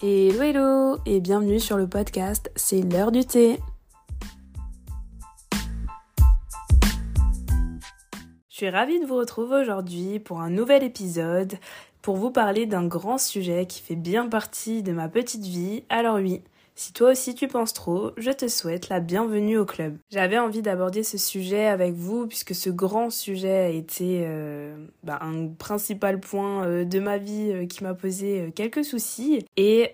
Hello hello et bienvenue sur le podcast C'est l'heure du thé. Je suis ravie de vous retrouver aujourd'hui pour un nouvel épisode pour vous parler d'un grand sujet qui fait bien partie de ma petite vie. Alors oui, si toi aussi tu penses trop, je te souhaite la bienvenue au club. J'avais envie d'aborder ce sujet avec vous puisque ce grand sujet a été euh, bah, un principal point euh, de ma vie euh, qui m'a posé quelques soucis et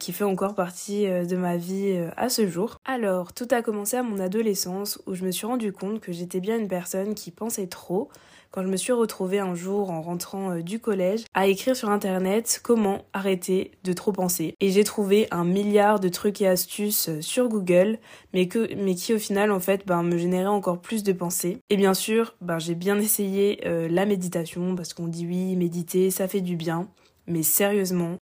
qui fait encore partie de ma vie à ce jour. Alors, tout a commencé à mon adolescence où je me suis rendu compte que j'étais bien une personne qui pensait trop quand je me suis retrouvée un jour en rentrant euh, du collège à écrire sur internet comment arrêter de trop penser. Et j'ai trouvé un milliard de trucs et astuces euh, sur Google, mais, que, mais qui au final en fait ben, me généraient encore plus de pensées. Et bien sûr, ben, j'ai bien essayé euh, la méditation parce qu'on dit oui, méditer, ça fait du bien. Mais sérieusement,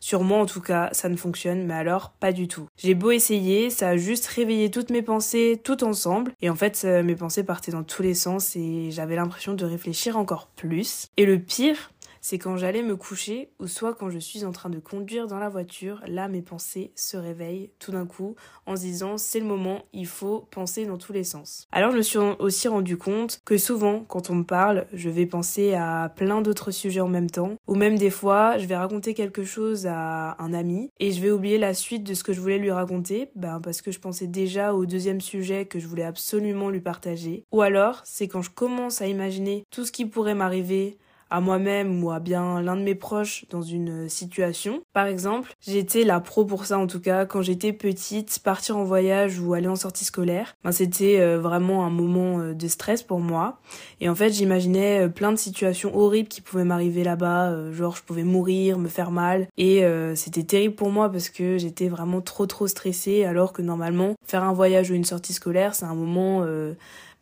sur moi en tout cas, ça ne fonctionne, mais alors pas du tout. J'ai beau essayer, ça a juste réveillé toutes mes pensées tout ensemble. Et en fait, mes pensées partaient dans tous les sens et j'avais l'impression de réfléchir encore plus. Et le pire, c'est quand j'allais me coucher ou soit quand je suis en train de conduire dans la voiture, là mes pensées se réveillent tout d'un coup en se disant c'est le moment, il faut penser dans tous les sens. Alors je me suis aussi rendu compte que souvent quand on me parle, je vais penser à plein d'autres sujets en même temps ou même des fois je vais raconter quelque chose à un ami et je vais oublier la suite de ce que je voulais lui raconter ben, parce que je pensais déjà au deuxième sujet que je voulais absolument lui partager. Ou alors c'est quand je commence à imaginer tout ce qui pourrait m'arriver à moi-même ou à bien l'un de mes proches dans une situation. Par exemple, j'étais la pro pour ça en tout cas quand j'étais petite, partir en voyage ou aller en sortie scolaire, ben, c'était euh, vraiment un moment euh, de stress pour moi. Et en fait, j'imaginais euh, plein de situations horribles qui pouvaient m'arriver là-bas, genre je pouvais mourir, me faire mal et c'était terrible pour moi parce que j'étais vraiment trop trop stressée alors que normalement faire un voyage ou une sortie scolaire, c'est un moment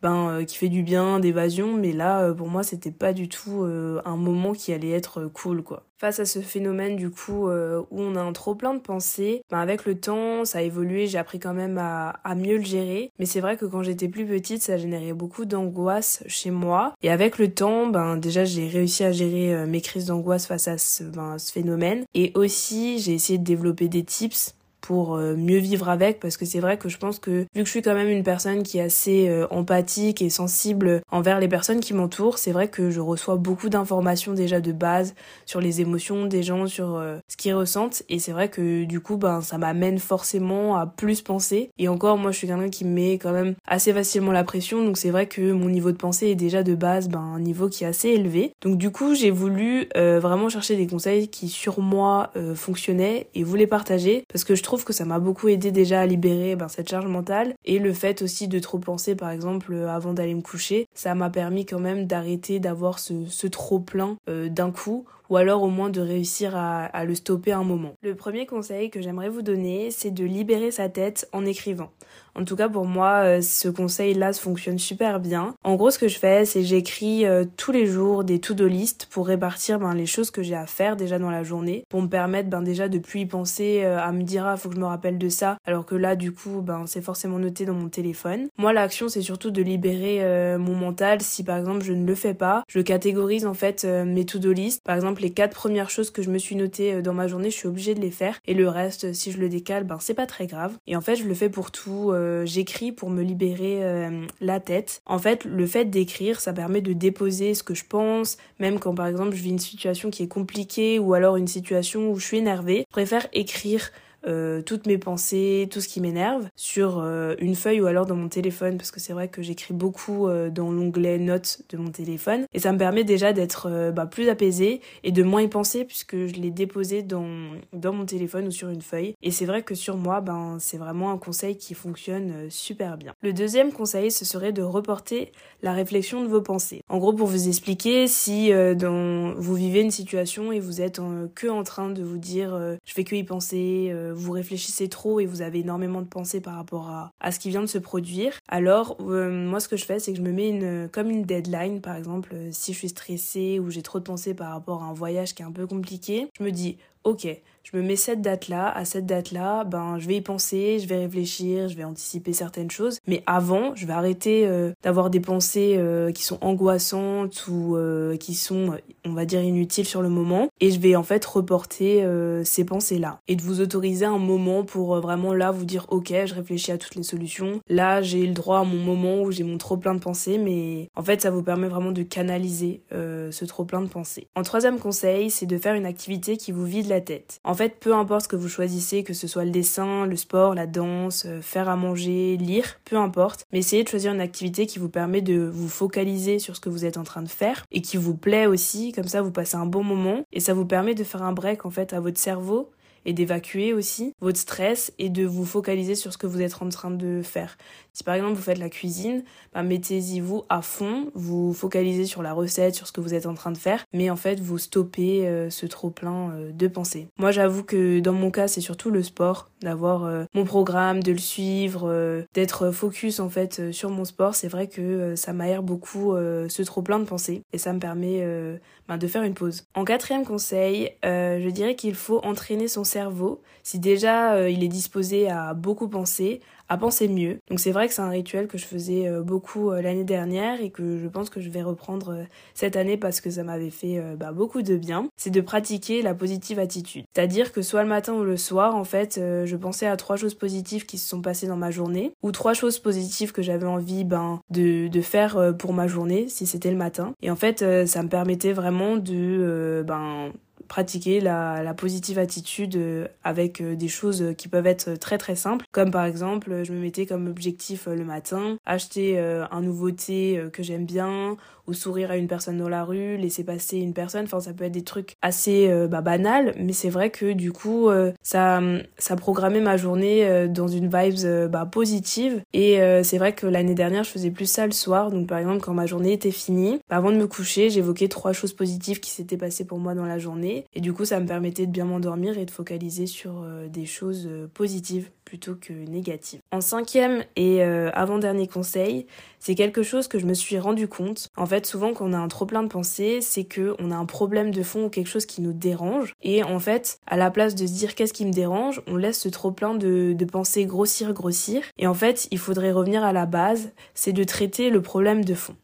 ben, euh, qui fait du bien, d'évasion, mais là, euh, pour moi, c'était pas du tout euh, un moment qui allait être cool, quoi. Face à ce phénomène, du coup, où on a un trop plein de pensées, ben, avec le temps, ça a évolué, j'ai appris quand même à, mieux le gérer, mais c'est vrai que quand j'étais plus petite, ça générait beaucoup d'angoisse chez moi, et avec le temps, ben, déjà, j'ai réussi à gérer mes crises d'angoisse face à ce, ben, ce phénomène, et aussi, j'ai essayé de développer des tips pour euh, mieux vivre avec parce que c'est vrai que je pense que vu que je suis quand même une personne qui est assez euh, empathique et sensible envers les personnes qui m'entourent, c'est vrai que je reçois beaucoup d'informations déjà de base sur les émotions des gens, sur euh, ce qu'ils ressentent. Et c'est vrai que du coup ben ça m'amène forcément à plus penser. Et encore moi je suis quelqu'un qui met quand même assez facilement la pression. Donc c'est vrai que mon niveau de pensée est déjà de base ben un niveau qui est assez élevé. Donc du coup, j'ai voulu vraiment chercher des conseils qui sur moi fonctionnaient et vous les partager. Parce que je trouve que ça m'a beaucoup aidé déjà à libérer ben, cette charge mentale. Et le fait aussi de trop penser par exemple euh, avant d'aller me coucher, ça m'a permis quand même d'arrêter d'avoir ce, ce trop plein euh, d'un coup ou alors au moins de réussir à, le stopper un moment. Le premier conseil que j'aimerais vous donner, c'est de libérer sa tête en écrivant. En tout cas, pour moi, euh, ce conseil-là fonctionne super bien. En gros, ce que je fais, c'est j'écris euh, tous les jours des to-do list pour répartir ben, les choses que j'ai à faire déjà dans la journée, pour me permettre ben, déjà de plus y penser, euh, à me dire ah faut que je me rappelle de ça, alors que là du coup ben c'est forcément noté dans mon téléphone. Moi, l'action c'est surtout de libérer mon mental. Si par exemple je ne le fais pas, je catégorise en fait mes to-do list. Par exemple, les quatre premières choses que je me suis notées dans ma journée, je suis obligée de les faire, et le reste, si je le décale, ben c'est pas très grave. Et en fait, je le fais pour tout euh, j'écris pour me libérer euh, la tête. En fait, le fait d'écrire, ça permet de déposer ce que je pense, même quand par exemple je vis une situation qui est compliquée ou alors une situation où je suis énervée. Je préfère écrire euh, toutes mes pensées, tout ce qui m'énerve sur euh, une feuille ou alors dans mon téléphone parce que c'est vrai que j'écris beaucoup euh, dans l'onglet notes de mon téléphone et ça me permet déjà d'être bah, plus apaisée et de moins y penser puisque je l'ai déposé dans, dans mon téléphone ou sur une feuille et c'est vrai que sur moi ben c'est vraiment un conseil qui fonctionne super bien. Le deuxième conseil ce serait de reporter la réflexion de vos pensées. En gros pour vous expliquer si vous vivez une situation et vous êtes que en train de vous dire je fais que y penser vous réfléchissez trop et vous avez énormément de pensées par rapport à, ce qui vient de se produire, alors euh, moi ce que je fais c'est que je me mets une comme une deadline par exemple euh, si je suis stressée ou j'ai trop de pensées par rapport à un voyage qui est un peu compliqué, je me dis ok, je me mets cette date-là, à cette date-là, ben je vais y penser, je vais réfléchir, je vais anticiper certaines choses. Mais avant, je vais arrêter euh, d'avoir des pensées euh, qui sont angoissantes ou euh, qui sont, on va dire, inutiles sur le moment. Et je vais en fait reporter ces pensées-là. Et de vous autoriser un moment pour vraiment là vous dire, ok, je réfléchis à toutes les solutions. Là, j'ai le droit à mon moment où j'ai mon trop plein de pensées. Mais en fait, ça vous permet vraiment de canaliser ce trop plein de pensées. En troisième conseil, c'est de faire une activité qui vous vide la tête. En fait, peu importe ce que vous choisissez, que ce soit le dessin, le sport, la danse, euh, faire à manger, lire, peu importe, mais essayez de choisir une activité qui vous permet de vous focaliser sur ce que vous êtes en train de faire et qui vous plaît aussi, comme ça vous passez un bon moment et ça vous permet de faire un break en fait à votre cerveau et d'évacuer aussi votre stress et de vous focaliser sur ce que vous êtes en train de faire. Si par exemple vous faites la cuisine, bah, mettez-y vous à fond, vous focalisez sur la recette, sur ce que vous êtes en train de faire, mais en fait vous stoppez euh, ce trop plein euh, de pensées. Moi j'avoue que dans mon cas c'est surtout le sport, d'avoir euh, mon programme, de le suivre, d'être focus en fait sur mon sport. C'est vrai que ça m'aère beaucoup ce trop plein de pensées et ça me permet bah, de faire une pause. En quatrième conseil, je dirais qu'il faut entraîner son cerveau. Si déjà il est disposé à beaucoup penser, à penser mieux. Donc c'est vrai que c'est un rituel que je faisais euh, beaucoup euh, l'année dernière et que je pense que je vais reprendre euh, cette année parce que ça m'avait fait bah, beaucoup de bien. C'est de pratiquer la positive attitude. C'est-à-dire que soit le matin ou le soir, en fait, je pensais à trois choses positives qui se sont passées dans ma journée ou trois choses positives que j'avais envie ben, de, de faire pour ma journée si c'était le matin. Et en fait, ça me permettait vraiment de ben, pratiquer la, positive attitude euh, avec euh, des choses qui peuvent être très très simples. Comme par exemple je me mettais comme objectif euh, le matin acheter un nouveau thé que j'aime bien ou sourire à une personne dans la rue laisser passer une personne. Enfin ça peut être des trucs assez bah, banals. Mais c'est vrai que du coup ça ça programmait ma journée dans une vibes bah, positive. Et c'est vrai que l'année dernière je faisais plus ça le soir. Donc par exemple quand ma journée était finie bah, avant de me coucher j'évoquais trois choses positives qui s'étaient passées pour moi dans la journée. Et du coup, ça me permettait de bien m'endormir et de focaliser sur euh, des choses euh, positives plutôt que négatives. En cinquième et euh, avant-dernier conseil, c'est quelque chose que je me suis rendu compte. En fait, souvent quand on a un trop plein de pensées, c'est que on a un problème de fond ou quelque chose qui nous dérange. Et en fait, à la place de se dire qu'est-ce qui me dérange, on laisse ce trop plein de pensées grossir, grossir. Et en fait, il faudrait revenir à la base, c'est de traiter le problème de fond.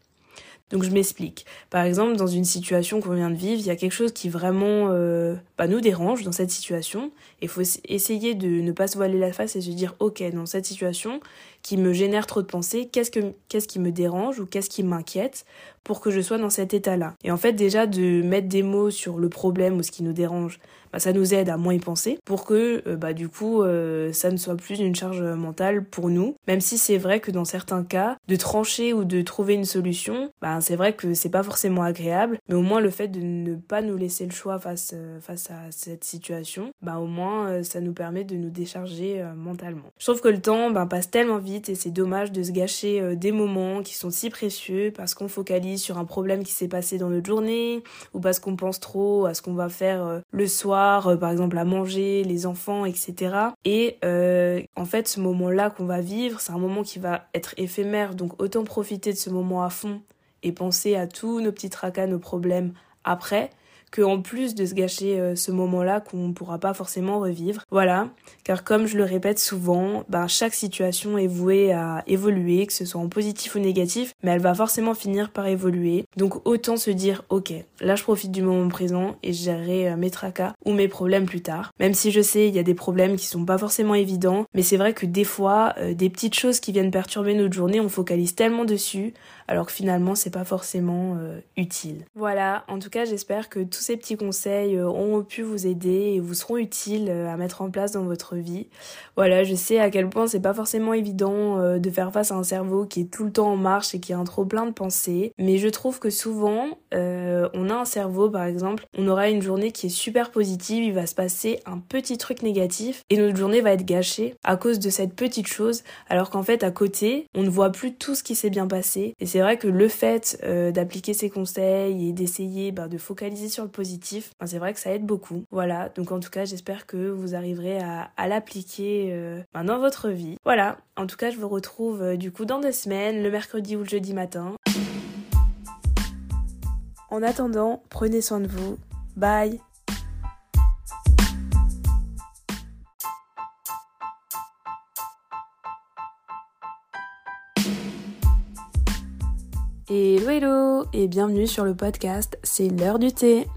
Donc je m'explique. Par exemple, dans une situation qu'on vient de vivre, il y a quelque chose qui vraiment euh, bah, nous dérange dans cette situation. Il faut essayer de ne pas se voiler la face et se dire, ok, dans cette situation qui me génère trop de pensées, qu'est-ce que qu'est-ce qui me dérange ou qu'est-ce qui m'inquiète pour que je sois dans cet état-là. Et en fait, déjà de mettre des mots sur le problème ou ce qui nous dérange, bah, ça nous aide à moins y penser pour que euh, bah, du coup euh, ça ne soit plus une charge mentale pour nous. Même si c'est vrai que dans certains cas, de trancher ou de trouver une solution, bah, c'est vrai que c'est pas forcément agréable, mais au moins le fait de ne pas nous laisser le choix face, euh, face à cette situation, bah, au moins ça nous permet de nous décharger mentalement. Je trouve que le temps bah, passe tellement vite et c'est dommage de se gâcher des moments qui sont si précieux parce qu'on focalise sur un problème qui s'est passé dans notre journée ou parce qu'on pense trop à ce qu'on va faire le soir euh, par exemple à manger, les enfants, etc. Et euh, en fait, ce moment-là qu'on va vivre, c'est un moment qui va être éphémère, donc autant profiter de ce moment à fond et penser à tous nos petits tracas, nos problèmes après, que en plus de se gâcher euh, ce moment-là qu'on ne pourra pas forcément revivre. Voilà, car comme je le répète souvent, ben, chaque situation est vouée à évoluer, que ce soit en positif ou négatif, mais elle va forcément finir par évoluer. Donc autant se dire, ok, là je profite du moment présent et je gérerai euh, mes tracas ou mes problèmes plus tard. Même si je sais, il y a des problèmes qui sont pas forcément évidents, mais c'est vrai que des fois, euh, des petites choses qui viennent perturber notre journée, on focalise tellement dessus, alors que finalement c'est pas forcément utile. Voilà, en tout cas j'espère que tous ces petits conseils euh, ont pu vous aider et vous seront utiles euh, à mettre en place dans votre vie. Voilà, je sais à quel point c'est pas forcément évident euh, de faire face à un cerveau qui est tout le temps en marche et qui a un trop plein de pensées, mais je trouve que souvent on a un cerveau par exemple, on aura une journée qui est super positive, il va se passer un petit truc négatif et notre journée va être gâchée à cause de cette petite chose, alors qu'en fait à côté on ne voit plus tout ce qui s'est bien passé. Et c'est vrai que le fait d'appliquer ces conseils et d'essayer bah, de focaliser sur le positif, c'est vrai que ça aide beaucoup. Voilà, donc en tout cas j'espère que vous arriverez à, l'appliquer euh, ben, dans votre vie. Voilà, en tout cas je vous retrouve euh, du coup dans deux semaines, le mercredi ou le jeudi matin. En attendant, prenez soin de vous. Bye Hello hello et bienvenue sur le podcast C'est l'heure du thé.